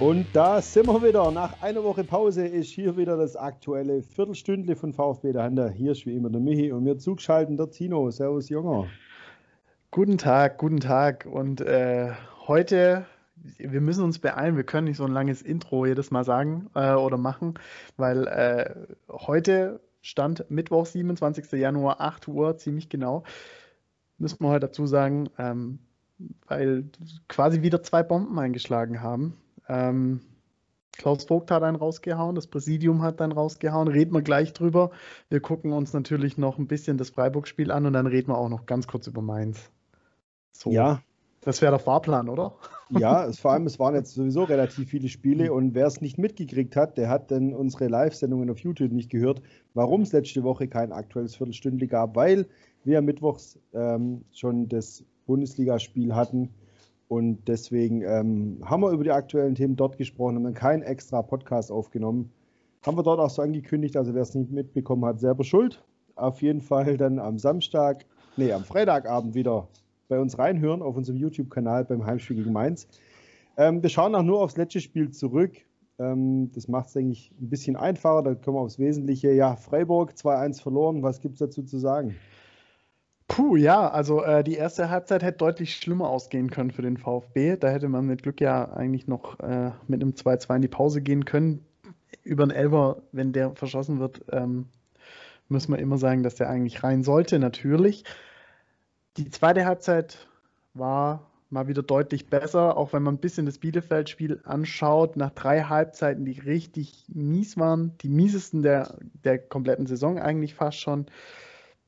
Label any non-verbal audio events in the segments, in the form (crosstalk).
Und da sind wir wieder. Nach einer Woche Pause ist hier wieder das aktuelle Viertelstündle von VfB der Hander. Hier ist wie immer der Michi und mir zugeschaltet der Tino. Servus, Junger. Guten Tag, guten Tag. Und äh, heute, wir müssen uns beeilen. Wir können nicht so ein langes Intro jedes Mal sagen äh, oder machen, weil äh, heute stand Mittwoch, 27. Januar, 8 Uhr, ziemlich genau. Müssen wir heute dazu sagen, ähm, weil quasi wieder zwei Bomben eingeschlagen haben. Ähm, Klaus Vogt hat einen rausgehauen, das Präsidium hat einen rausgehauen, reden wir gleich drüber. Wir gucken uns natürlich noch ein bisschen das Freiburg-Spiel an und dann reden wir auch noch ganz kurz über Mainz. So. Ja. Das wäre der Fahrplan, oder? Ja, (laughs) es, vor allem, es waren jetzt sowieso relativ viele Spiele und wer es nicht mitgekriegt hat, der hat dann unsere Live-Sendungen auf YouTube nicht gehört, warum es letzte Woche kein aktuelles Viertelstündli gab, weil wir mittwochs ähm, schon das Bundesligaspiel hatten und deswegen ähm, haben wir über die aktuellen Themen dort gesprochen, haben dann keinen extra Podcast aufgenommen. Haben wir dort auch so angekündigt, also wer es nicht mitbekommen hat, selber schuld. Auf jeden Fall dann am Samstag, nee, am Freitagabend wieder bei uns reinhören auf unserem YouTube-Kanal beim Heimspiel gegen Mainz. Ähm, wir schauen auch nur aufs letzte Spiel zurück. Ähm, das macht es, denke ich, ein bisschen einfacher. Da kommen wir aufs Wesentliche. Ja, Freiburg 2-1 verloren. Was gibt es dazu zu sagen? Puh, ja, also äh, die erste Halbzeit hätte deutlich schlimmer ausgehen können für den VfB. Da hätte man mit Glück ja eigentlich noch äh, mit einem 2-2 in die Pause gehen können. Über den Elber, wenn der verschossen wird, ähm, müssen wir immer sagen, dass der eigentlich rein sollte, natürlich. Die zweite Halbzeit war mal wieder deutlich besser, auch wenn man ein bisschen das Bielefeld-Spiel anschaut, nach drei Halbzeiten, die richtig mies waren, die miesesten der, der kompletten Saison eigentlich fast schon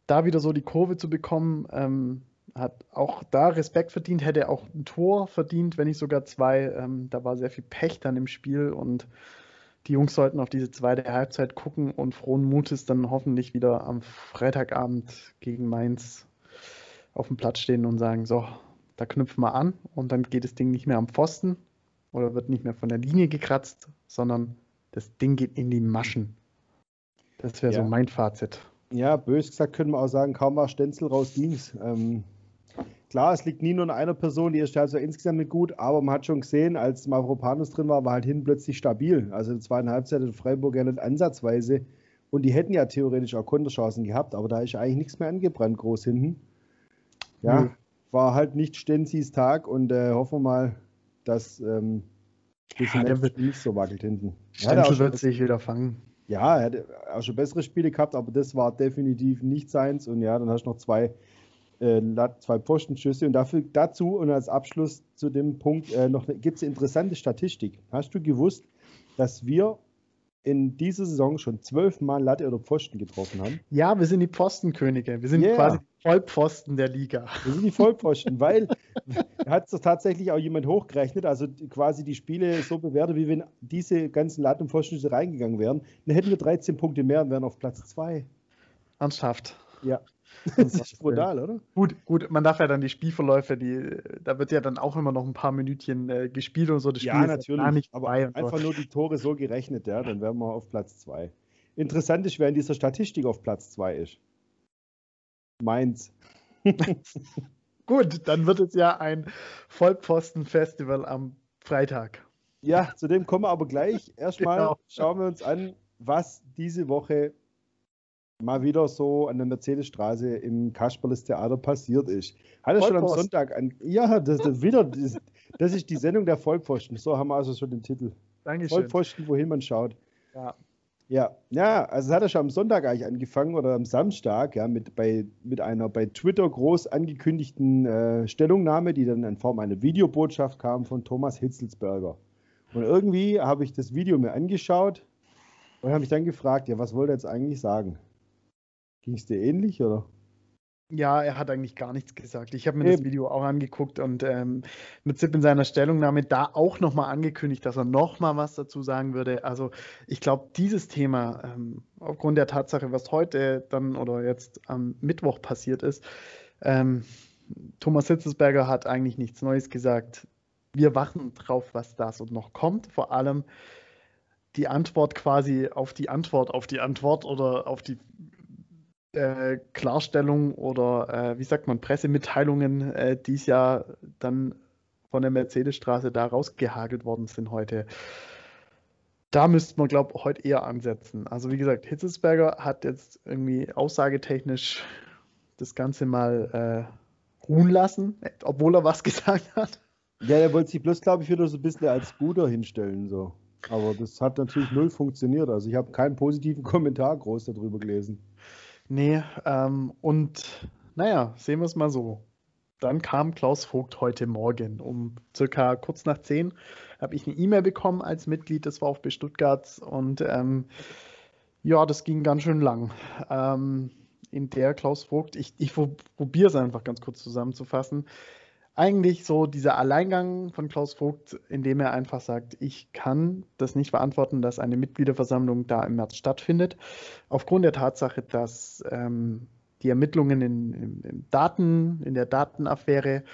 da wieder so die Kurve zu bekommen, ähm, hat auch da Respekt verdient, hätte auch ein Tor verdient, wenn nicht sogar zwei. Ähm, da war sehr viel Pech dann im Spiel und die Jungs sollten auf diese zweite Halbzeit gucken und frohen Mutes dann hoffentlich wieder am Freitagabend gegen Mainz auf dem Platz stehen und sagen, so, da knüpfen wir an und dann geht das Ding nicht mehr am Pfosten oder wird nicht mehr von der Linie gekratzt, sondern das Ding geht in die Maschen. Das wäre ja. so mein Fazit. Ja, bös gesagt können wir auch sagen, kaum war Stenzel raus, ging's. Ähm, klar, es liegt nie nur an einer Person, die Halbzeit also insgesamt nicht gut, aber man hat schon gesehen, als Mavropanos drin war, war halt hinten plötzlich stabil. Also in der zweiten Halbzeit in Freiburg ja nicht ansatzweise. Und die hätten ja theoretisch auch Konterchancen gehabt, aber da ist eigentlich nichts mehr angebrannt, groß hinten. Ja, mhm. war halt nicht Stenzis Tag und äh, hoffen wir mal, dass ähm, ja, der wird nicht so wackelt hinten. Stenzel wird sich wieder fangen ja, er hat auch schon bessere Spiele gehabt, aber das war definitiv nicht seins. Und ja, dann hast du noch zwei, äh, zwei Pfostenschüsse. Und dafür, dazu und als Abschluss zu dem Punkt äh, noch gibt es eine interessante Statistik. Hast du gewusst, dass wir in dieser Saison schon zwölfmal Latte oder Pfosten getroffen haben. Ja, wir sind die Pfostenkönige. Wir sind yeah. quasi Vollpfosten der Liga. Wir sind die Vollpfosten, weil hat es tatsächlich auch jemand hochgerechnet, also quasi die Spiele so bewertet, wie wenn diese ganzen Latte- und Pfosten reingegangen wären. Dann hätten wir 13 Punkte mehr und wären auf Platz 2. Ernsthaft? Ja. Das ist brutal, oder? Gut, gut, man darf ja dann die Spielverläufe, die, da wird ja dann auch immer noch ein paar Minütchen äh, gespielt und so. Das Spiel ja, natürlich, nicht aber einfach so. nur die Tore so gerechnet, ja, dann wären wir auf Platz 2. Interessant ist, wer in dieser Statistik auf Platz 2 ist. Mainz. (laughs) gut, dann wird es ja ein Vollpfosten-Festival am Freitag. Ja, zu dem kommen wir aber gleich. (laughs) Erstmal genau. schauen wir uns an, was diese Woche mal wieder so an der Mercedesstraße im Kasperles Theater passiert ist. Hat er schon am Sonntag an. Ja, das, das wieder, das, das, ist die Sendung der Vollpfosten. So haben wir also schon den Titel. Dankeschön. Vollpfosten, wohin man schaut. Ja. Ja, ja, also es hat er schon am Sonntag eigentlich angefangen oder am Samstag, ja, mit, bei, mit einer bei Twitter groß angekündigten äh, Stellungnahme, die dann in Form einer Videobotschaft kam von Thomas Hitzelsberger. Und irgendwie habe ich das Video mir angeschaut und habe mich dann gefragt, ja, was wollte er jetzt eigentlich sagen? Ging es dir ähnlich, oder? Ja, er hat eigentlich gar nichts gesagt. Ich habe mir Eben. das Video auch angeguckt und ähm, mit Zip in seiner Stellungnahme da auch nochmal angekündigt, dass er nochmal was dazu sagen würde. Also ich glaube, dieses Thema, ähm, aufgrund der Tatsache, was heute dann oder jetzt am Mittwoch passiert ist, ähm, Thomas Hitzesberger hat eigentlich nichts Neues gesagt. Wir warten drauf, was da so noch kommt. Vor allem die Antwort quasi auf die Antwort auf die Antwort oder auf die äh, Klarstellung oder äh, wie sagt man, Pressemitteilungen, äh, die es ja dann von der Mercedesstraße da rausgehagelt worden sind heute. Da müsste man, glaube ich, heute eher ansetzen. Also wie gesagt, Hitzesberger hat jetzt irgendwie aussagetechnisch das Ganze mal äh, ruhen lassen, obwohl er was (laughs) gesagt hat. Ja, er wollte sich bloß, glaube ich, wieder so ein bisschen als Guter hinstellen. So. Aber das hat natürlich null funktioniert. Also ich habe keinen positiven (laughs) Kommentar groß darüber gelesen. Nee, ähm, und naja, sehen wir es mal so. Dann kam Klaus Vogt heute Morgen um circa kurz nach zehn. Habe ich eine E-Mail bekommen als Mitglied des VfB Stuttgart und ähm, ja, das ging ganz schön lang. Ähm, in der Klaus Vogt, ich, ich probiere es einfach ganz kurz zusammenzufassen. Eigentlich so dieser Alleingang von Klaus Vogt, indem er einfach sagt, ich kann das nicht verantworten, dass eine Mitgliederversammlung da im März stattfindet, aufgrund der Tatsache, dass ähm, die Ermittlungen in, in, in, Daten, in der Datenaffäre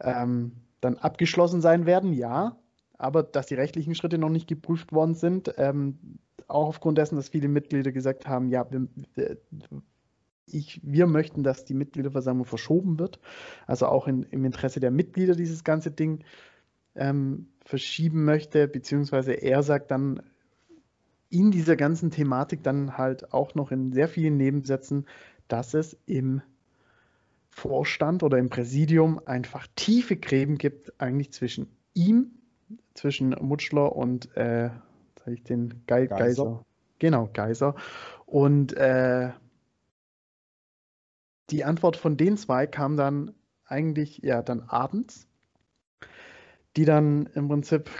ähm, dann abgeschlossen sein werden, ja, aber dass die rechtlichen Schritte noch nicht geprüft worden sind, ähm, auch aufgrund dessen, dass viele Mitglieder gesagt haben, ja, wir, ich, wir möchten, dass die Mitgliederversammlung verschoben wird, also auch in, im Interesse der Mitglieder dieses ganze Ding ähm, verschieben möchte, beziehungsweise er sagt dann in dieser ganzen Thematik dann halt auch noch in sehr vielen Nebensätzen, dass es im Vorstand oder im Präsidium einfach tiefe Gräben gibt, eigentlich zwischen ihm, zwischen Mutschler und äh, sag ich den Ge Geiser. Geiser. Genau, Geiser. Und äh, die Antwort von den zwei kam dann eigentlich ja dann abends, die dann im Prinzip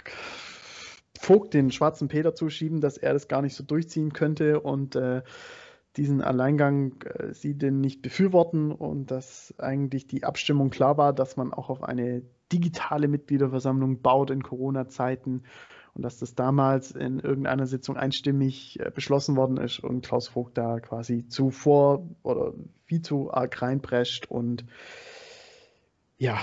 Vogt den schwarzen Peter zuschieben, dass er das gar nicht so durchziehen könnte und äh, diesen Alleingang äh, sie denn nicht befürworten und dass eigentlich die Abstimmung klar war, dass man auch auf eine digitale Mitgliederversammlung baut in Corona-Zeiten und dass das damals in irgendeiner Sitzung einstimmig äh, beschlossen worden ist und Klaus Vogt da quasi zuvor oder viel zu arg reinprescht und ja,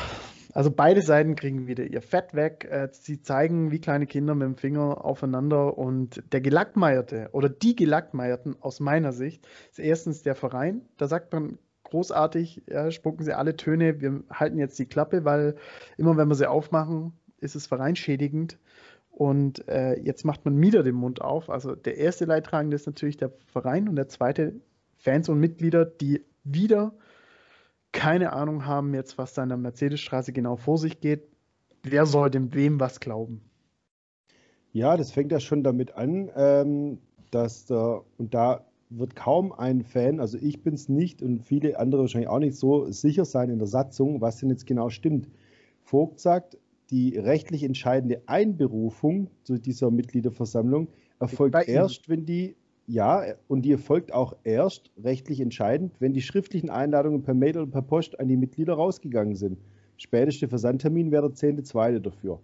also beide Seiten kriegen wieder ihr Fett weg. Äh, sie zeigen wie kleine Kinder mit dem Finger aufeinander und der Gelackmeierte oder die Gelackmeierten aus meiner Sicht ist erstens der Verein. Da sagt man großartig, ja, spucken sie alle Töne, wir halten jetzt die Klappe, weil immer wenn wir sie aufmachen, ist es vereinschädigend. Und äh, jetzt macht man wieder den Mund auf. Also der erste Leidtragende ist natürlich der Verein und der zweite Fans und Mitglieder, die wieder keine Ahnung haben jetzt, was da in der Mercedesstraße genau vor sich geht, wer soll dem wem was glauben? Ja, das fängt ja schon damit an, ähm, dass da, und da wird kaum ein Fan, also ich bin es nicht und viele andere wahrscheinlich auch nicht so sicher sein in der Satzung, was denn jetzt genau stimmt. Vogt sagt, die rechtlich entscheidende Einberufung zu dieser Mitgliederversammlung erfolgt erst, wenn die ja, und die erfolgt auch erst rechtlich entscheidend, wenn die schriftlichen Einladungen per Mail oder per Post an die Mitglieder rausgegangen sind. Späteste Versandtermin wäre der 10.2. dafür.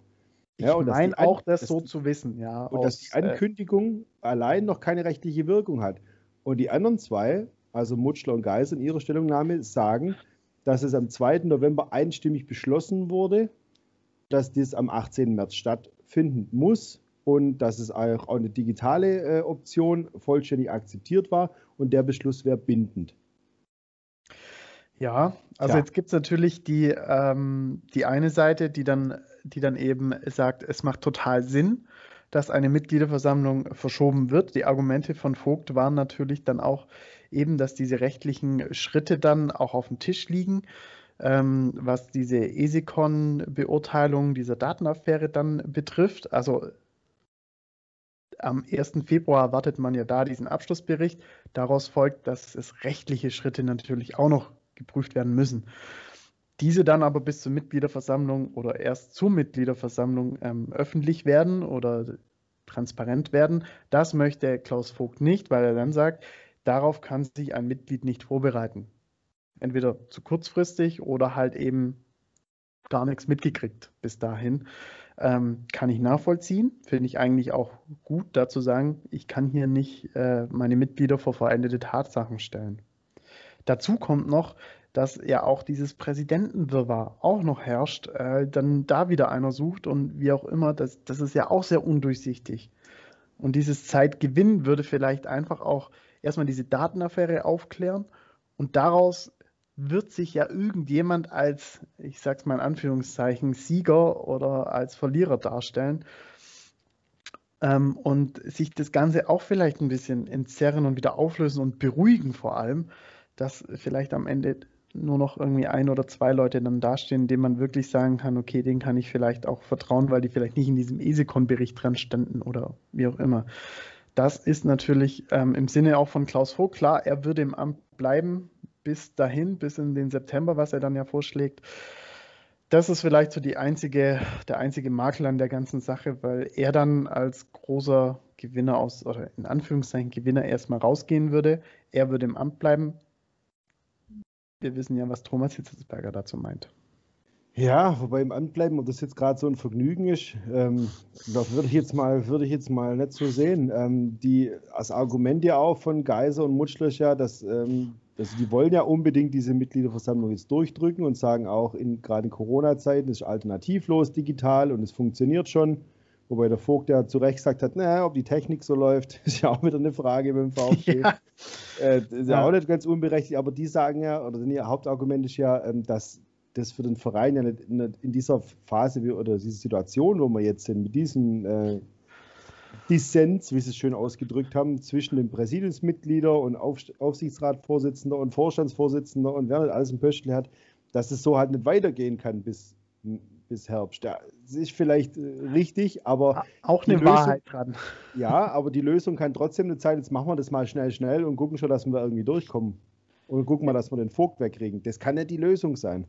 Ich ja, meine auch, das so zu wissen, ja. Und aus, dass die äh, Ankündigung äh, allein noch keine rechtliche Wirkung hat. Und die anderen zwei, also Mutschler und Geis in ihrer Stellungnahme, sagen, dass es am 2. November einstimmig beschlossen wurde, dass dies am 18. März stattfinden muss und dass es auch eine digitale äh, Option vollständig akzeptiert war und der Beschluss wäre bindend. Ja, also ja. jetzt gibt es natürlich die, ähm, die eine Seite, die dann, die dann eben sagt, es macht total Sinn, dass eine Mitgliederversammlung verschoben wird. Die Argumente von Vogt waren natürlich dann auch eben, dass diese rechtlichen Schritte dann auch auf dem Tisch liegen, ähm, was diese ESICON-Beurteilung dieser Datenaffäre dann betrifft. Also am 1. Februar erwartet man ja da diesen Abschlussbericht. Daraus folgt, dass es rechtliche Schritte natürlich auch noch geprüft werden müssen. Diese dann aber bis zur Mitgliederversammlung oder erst zur Mitgliederversammlung ähm, öffentlich werden oder transparent werden. Das möchte Klaus Vogt nicht, weil er dann sagt, darauf kann sich ein Mitglied nicht vorbereiten. Entweder zu kurzfristig oder halt eben gar nichts mitgekriegt bis dahin. Ähm, kann ich nachvollziehen, finde ich eigentlich auch gut, dazu sagen, ich kann hier nicht äh, meine Mitglieder vor veränderte Tatsachen stellen. Dazu kommt noch, dass ja auch dieses Präsidentenwirrwarr auch noch herrscht, äh, dann da wieder einer sucht und wie auch immer, das, das ist ja auch sehr undurchsichtig. Und dieses Zeitgewinn würde vielleicht einfach auch erstmal diese Datenaffäre aufklären und daraus wird sich ja irgendjemand als, ich sag's mal in Anführungszeichen, Sieger oder als Verlierer darstellen ähm, und sich das Ganze auch vielleicht ein bisschen entzerren und wieder auflösen und beruhigen vor allem, dass vielleicht am Ende nur noch irgendwie ein oder zwei Leute dann dastehen, denen man wirklich sagen kann, okay, den kann ich vielleicht auch vertrauen, weil die vielleicht nicht in diesem ESECON-Bericht dran standen oder wie auch immer. Das ist natürlich ähm, im Sinne auch von Klaus Vogt klar, er würde im Amt bleiben bis dahin, bis in den September, was er dann ja vorschlägt. Das ist vielleicht so die einzige, der einzige Makel an der ganzen Sache, weil er dann als großer Gewinner aus, oder in Anführungszeichen Gewinner erstmal rausgehen würde. Er würde im Amt bleiben. Wir wissen ja, was Thomas Hitzelsberger dazu meint. Ja, wobei im Amt bleiben, ob das jetzt gerade so ein Vergnügen ist, ähm, das würde ich jetzt mal, würde ich jetzt mal nicht so sehen. Ähm, die, das Argument ja auch von Geiser und Mutschlöch ja, dass ähm, also die wollen ja unbedingt diese Mitgliederversammlung jetzt durchdrücken und sagen auch, in, gerade in Corona-Zeiten ist alternativlos digital und es funktioniert schon. Wobei der Vogt ja zu Recht gesagt hat, naja, ob die Technik so läuft, (laughs) ist ja auch wieder eine Frage dem (laughs) VfB. Ja. Äh, ist ja, ja, auch nicht ganz unberechtigt, aber die sagen ja, oder ihr Hauptargument ist ja, ähm, dass das für den Verein ja nicht, nicht in dieser Phase oder dieser Situation, wo wir jetzt sind, mit diesem äh, Dissens, wie sie es schön ausgedrückt haben, zwischen den Präsidiumsmitgliedern und Auf Aufsichtsratsvorsitzender und Vorstandsvorsitzender und wer nicht alles im Pöstle hat, dass es so halt nicht weitergehen kann bis, bis Herbst. Ja, das ist vielleicht äh, richtig, aber. Auch eine Lösung, Wahrheit dran. (laughs) Ja, aber die Lösung kann trotzdem eine Zeit, jetzt machen wir das mal schnell, schnell und gucken schon, dass wir irgendwie durchkommen. Und gucken mal, dass wir den Vogt wegkriegen. Das kann ja die Lösung sein.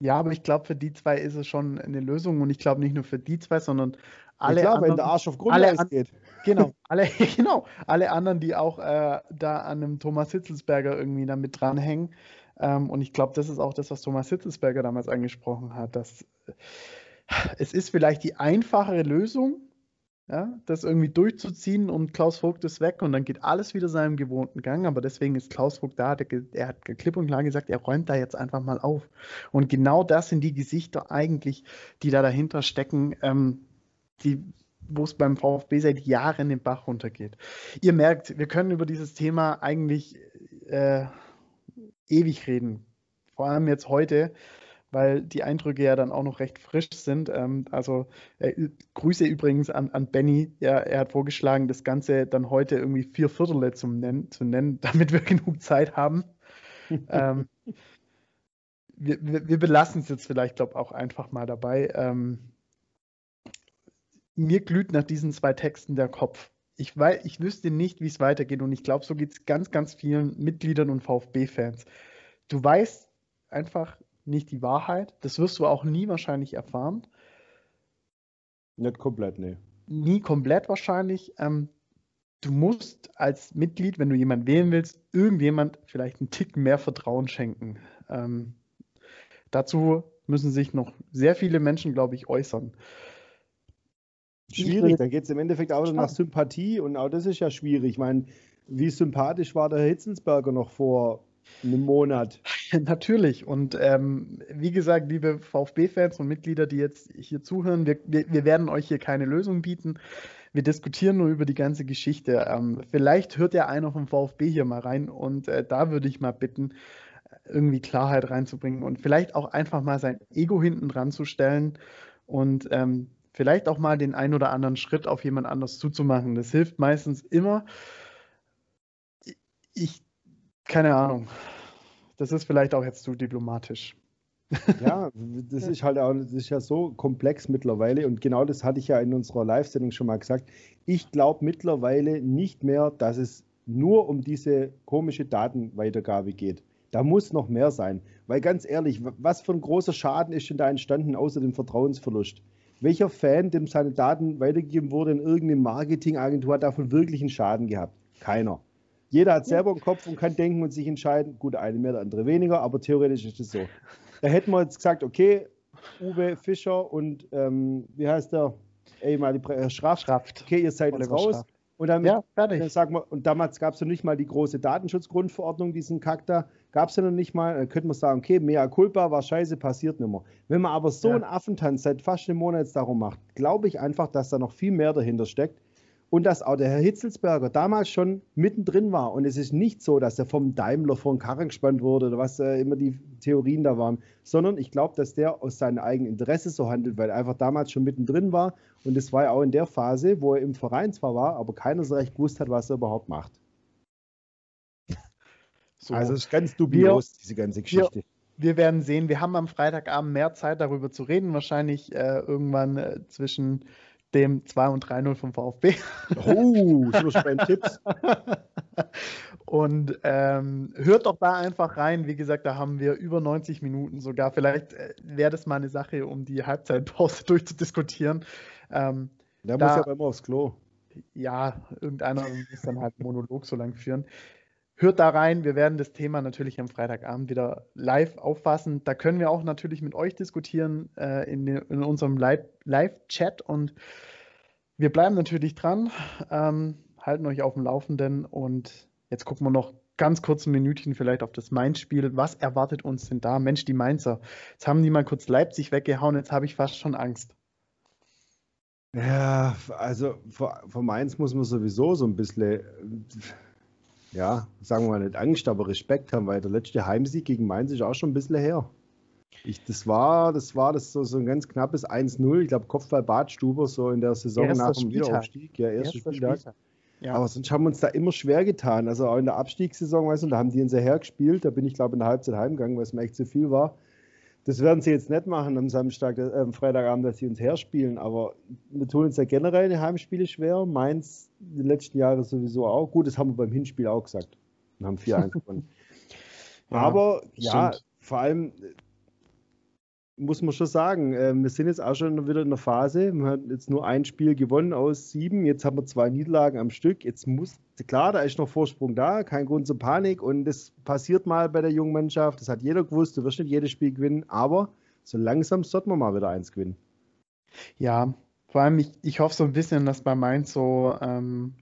Ja, aber ich glaube, für die zwei ist es schon eine Lösung und ich glaube nicht nur für die zwei, sondern alle ja, klar, anderen, wenn der Arsch auf Grundeis an, geht. (laughs) Genau, alle, (laughs) genau, alle anderen, die auch äh, da an einem Thomas Hitzelsberger irgendwie damit dranhängen. Ähm, und ich glaube, das ist auch das, was Thomas Hitzelsberger damals angesprochen hat, dass äh, es ist vielleicht die einfachere Lösung, ja, das irgendwie durchzuziehen und Klaus Vogt ist weg und dann geht alles wieder seinem gewohnten Gang. Aber deswegen ist Klaus Vogt da, der, er hat klipp und klar gesagt, er räumt da jetzt einfach mal auf. Und genau das sind die Gesichter eigentlich, die da dahinter stecken, ähm, die wo es beim VfB seit Jahren den Bach runtergeht. Ihr merkt, wir können über dieses Thema eigentlich äh, ewig reden. Vor allem jetzt heute, weil die Eindrücke ja dann auch noch recht frisch sind. Ähm, also äh, Grüße übrigens an, an Benny. Ja, er hat vorgeschlagen, das Ganze dann heute irgendwie vier Viertel zum nennen, zu nennen, (laughs) damit wir genug Zeit haben. (laughs) ähm, wir, wir, wir belassen es jetzt vielleicht, glaube ich, auch einfach mal dabei. Ähm, mir glüht nach diesen zwei Texten der Kopf. Ich, weiß, ich wüsste nicht, wie es weitergeht und ich glaube, so geht es ganz, ganz vielen Mitgliedern und VfB-Fans. Du weißt einfach, nicht die Wahrheit. Das wirst du auch nie wahrscheinlich erfahren. Nicht komplett, nee. Nie komplett wahrscheinlich. Ähm, du musst als Mitglied, wenn du jemanden wählen willst, irgendjemand vielleicht einen Tick mehr Vertrauen schenken. Ähm, dazu müssen sich noch sehr viele Menschen, glaube ich, äußern. Schwierig, da geht es im Endeffekt auch nach Sympathie und auch das ist ja schwierig. Ich meine, wie sympathisch war der Hitzensberger noch vor einem Monat. (laughs) Natürlich. Und ähm, wie gesagt, liebe VfB-Fans und Mitglieder, die jetzt hier zuhören, wir, wir, wir, werden euch hier keine Lösung bieten. Wir diskutieren nur über die ganze Geschichte. Ähm, vielleicht hört der einer vom VfB hier mal rein und äh, da würde ich mal bitten, irgendwie Klarheit reinzubringen und vielleicht auch einfach mal sein Ego hinten dran zu stellen und ähm, vielleicht auch mal den ein oder anderen Schritt auf jemand anders zuzumachen. Das hilft meistens immer. Ich keine Ahnung. Das ist vielleicht auch jetzt zu diplomatisch. (laughs) Ja, das ist halt auch, das ist ja so komplex mittlerweile und genau das hatte ich ja in unserer Live-Sendung schon mal gesagt. Ich glaube mittlerweile nicht mehr, dass es nur um diese komische Datenweitergabe geht. Da muss noch mehr sein. Weil ganz ehrlich, was für ein großer Schaden ist denn da entstanden außer dem Vertrauensverlust? Welcher Fan, dem seine Daten weitergegeben wurde in irgendeine Marketingagentur, hat davon wirklich einen Schaden gehabt? Keiner. Jeder hat selber einen Kopf und kann denken und sich entscheiden. Gut, eine mehr, der andere weniger, aber theoretisch ist es so. Da hätten wir jetzt gesagt, okay, Uwe Fischer und ähm, wie heißt der? Ehemalige Herr Schraft. Schraft. Okay, ihr seid jetzt raus. Schraft. Und dann, ja, fertig. Dann sagen wir, und damals gab es noch nicht mal die große Datenschutzgrundverordnung, diesen Kack da. Gab es ja noch nicht mal. Dann könnte man sagen, okay, mea culpa, war scheiße, passiert nicht mehr. Wenn man aber so ja. einen Affentanz seit fast einem Monat darum macht, glaube ich einfach, dass da noch viel mehr dahinter steckt und dass auch der Herr Hitzelsberger damals schon mittendrin war. Und es ist nicht so, dass er vom Daimler vor den Karren gespannt wurde oder was äh, immer die Theorien da waren, sondern ich glaube, dass der aus seinem eigenen Interesse so handelt, weil er einfach damals schon mittendrin war. Und es war ja auch in der Phase, wo er im Verein zwar war, aber keiner so recht gewusst hat, was er überhaupt macht. (laughs) So. Also es ist ganz dubios, wir, diese ganze Geschichte. Wir, wir, werden sehen. Wir haben am Freitagabend mehr Zeit darüber zu reden, wahrscheinlich äh, irgendwann äh, zwischen dem 2 und 3-0 vom VfB. Oh, (laughs) so spannend Tipps. Und ähm, hört doch da einfach rein. Wie gesagt, da haben wir über 90 Minuten sogar. Vielleicht äh, wäre das mal eine Sache, um die Halbzeitpause (laughs) durchzudiskutieren. Ähm, Der da, muss ja immer aufs Klo. Ja, irgendeiner muss dann halt Monolog so lang führen. Hört da rein. Wir werden das Thema natürlich am Freitagabend wieder live auffassen. Da können wir auch natürlich mit euch diskutieren äh, in, in, unserem Live-Chat und wir bleiben natürlich dran, ähm, halten euch auf dem Laufenden und jetzt gucken wir noch ganz kurz ein Minütchen vielleicht auf das Mainz-Spiel. Was erwartet uns denn da? Mensch, die Mainzer. Jetzt haben die mal kurz Leipzig weggehauen, jetzt habe ich fast schon Angst. Ja, also vor, vor Mainz muss man sowieso so ein bisschen ja, sagen wir mal nicht Angst, aber Respekt haben, weil der letzte Heimsieg gegen Mainz ist auch schon ein bisschen her. Ich, das war, das war das so, so ein ganz knappes 1-0. Ich glaube, Kopfball Badstuber so in der Saison Erster nach dem Wiederaufstieg. Ja, erster, erster Spieltag. Spieltag. Ja. Aber sonst haben wir uns da immer schwer getan. Also auch in der Abstiegssaison, weißt du, da haben die uns ja hergespielt. Da bin ich, glaube ich, in der Halbzeit heimgegangen, weil es mir echt zu viel war. Das werden sie jetzt nicht machen am Samstag, äh, am Freitagabend, dass sie uns herspielen, aber wir tun uns ja generell in Heimspiele schwer. Mainz die letzten Jahre sowieso auch. Gut, das haben wir beim Hinspiel auch gesagt. Wir haben 4-1 gewonnen. (laughs) ja, aber ja, stimmt. vor allem muss man schon sagen, äh, wir sind jetzt auch schon wieder in der Phase. Wir haben jetzt nur ein Spiel gewonnen aus sieben. Jetzt haben wir zwei Niederlagen am Stück. Jetzt muss, klar, da ist noch Vorsprung da, kein Grund zur Panik. Und das passiert mal bei der jungen Mannschaft. Das hat jeder gewusst. Du wirst nicht jedes Spiel gewinnen. Aber so langsam sollten wir mal wieder eins gewinnen. Ja, vor allem, ich, ich hoffe so ein bisschen, dass bei Mainz so ähm,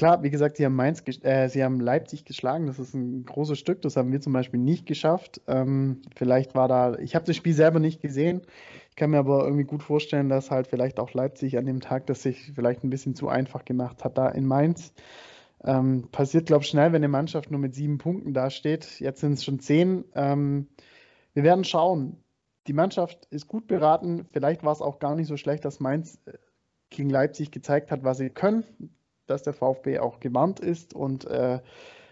Klar, wie gesagt, sie haben, Mainz, äh, sie haben Leipzig geschlagen. Das ist ein großes Stück. Das haben wir zum Beispiel nicht geschafft. Ähm, vielleicht war da, ich habe das Spiel selber nicht gesehen. Ich kann mir aber irgendwie gut vorstellen, dass halt vielleicht auch Leipzig an dem Tag das sich vielleicht ein bisschen zu einfach gemacht hat da in Mainz. Ähm, passiert, glaube ich, schnell, wenn eine Mannschaft nur mit sieben Punkten dasteht. Jetzt sind es schon zehn. Ähm, wir werden schauen. Die Mannschaft ist gut beraten. Vielleicht war es auch gar nicht so schlecht, dass Mainz äh, gegen Leipzig gezeigt hat, was sie können dass der VfB auch gewarnt ist und äh,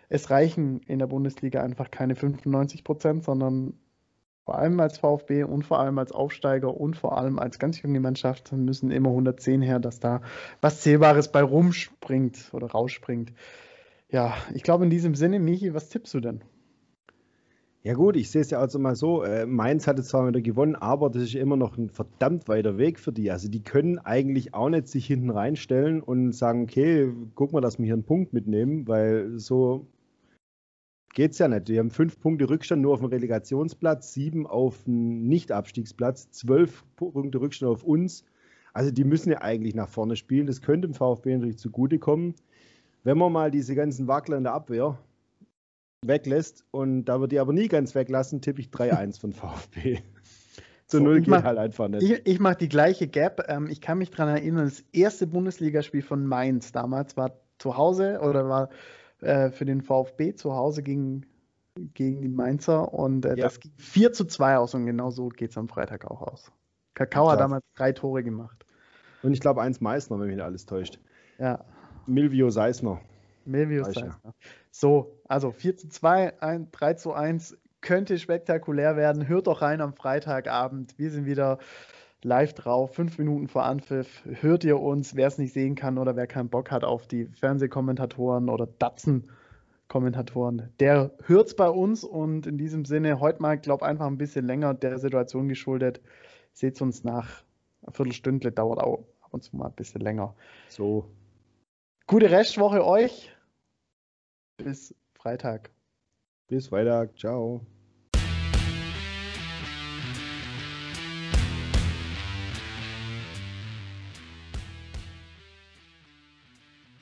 es reichen in der Bundesliga einfach keine 95 Prozent, sondern vor allem als VfB und vor allem als Aufsteiger und vor allem als ganz junge Mannschaft müssen immer 110 her, dass da was Zählbares bei rumspringt oder rausspringt. Ja, ich glaube in diesem Sinne, Michi, was tippst du denn? Ja gut, ich sehe es ja also mal so, äh, Mainz hat jetzt zwar wieder gewonnen, aber das ist immer noch ein verdammt weiter Weg für die. Also die können eigentlich auch nicht sich hinten reinstellen und sagen, okay, guck mal, dass wir hier einen Punkt mitnehmen, weil so geht es ja nicht. Die haben fünf Punkte Rückstand nur auf dem Relegationsplatz, sieben auf dem Nicht-Abstiegsplatz, zwölf Punkte Rückstand auf uns. Also die müssen ja eigentlich nach vorne spielen. Das könnte dem VfB natürlich zugutekommen. Wenn man mal diese ganzen Wackler in der Abwehr weglässt und da wird die aber nie ganz weglassen, tippe ich 3-1 von VfB. (laughs) Zu so, null geht mach, halt einfach nicht. Ich, ich mache die gleiche Gap. Ähm, ich kann mich daran erinnern, das erste Bundesligaspiel von Mainz damals war zu Hause oder war äh, für den VfB zu Hause gegen, gegen die Mainzer und äh, ja. das ging 4 zu 2 aus und genau so geht es am Freitag auch aus. Kakao hat damals drei Tore gemacht. Und ich glaube eins Meißner, wenn mich nicht alles täuscht. Ja. Milvio Seisner. Milvio Seisner. So, also 4 zu 2, 1, 3 zu 1 könnte spektakulär werden. Hört doch rein am Freitagabend. Wir sind wieder live drauf, fünf Minuten vor Anpfiff. Hört ihr uns, wer es nicht sehen kann oder wer keinen Bock hat auf die Fernsehkommentatoren oder Datsen-Kommentatoren, der hört es bei uns und in diesem Sinne heute mal, glaube einfach ein bisschen länger der Situation geschuldet. Seht es uns nach. Eine Viertelstunde dauert auch ab und zu mal ein bisschen länger. So. Gute Restwoche euch. Bis Freitag. Bis Freitag. Ciao.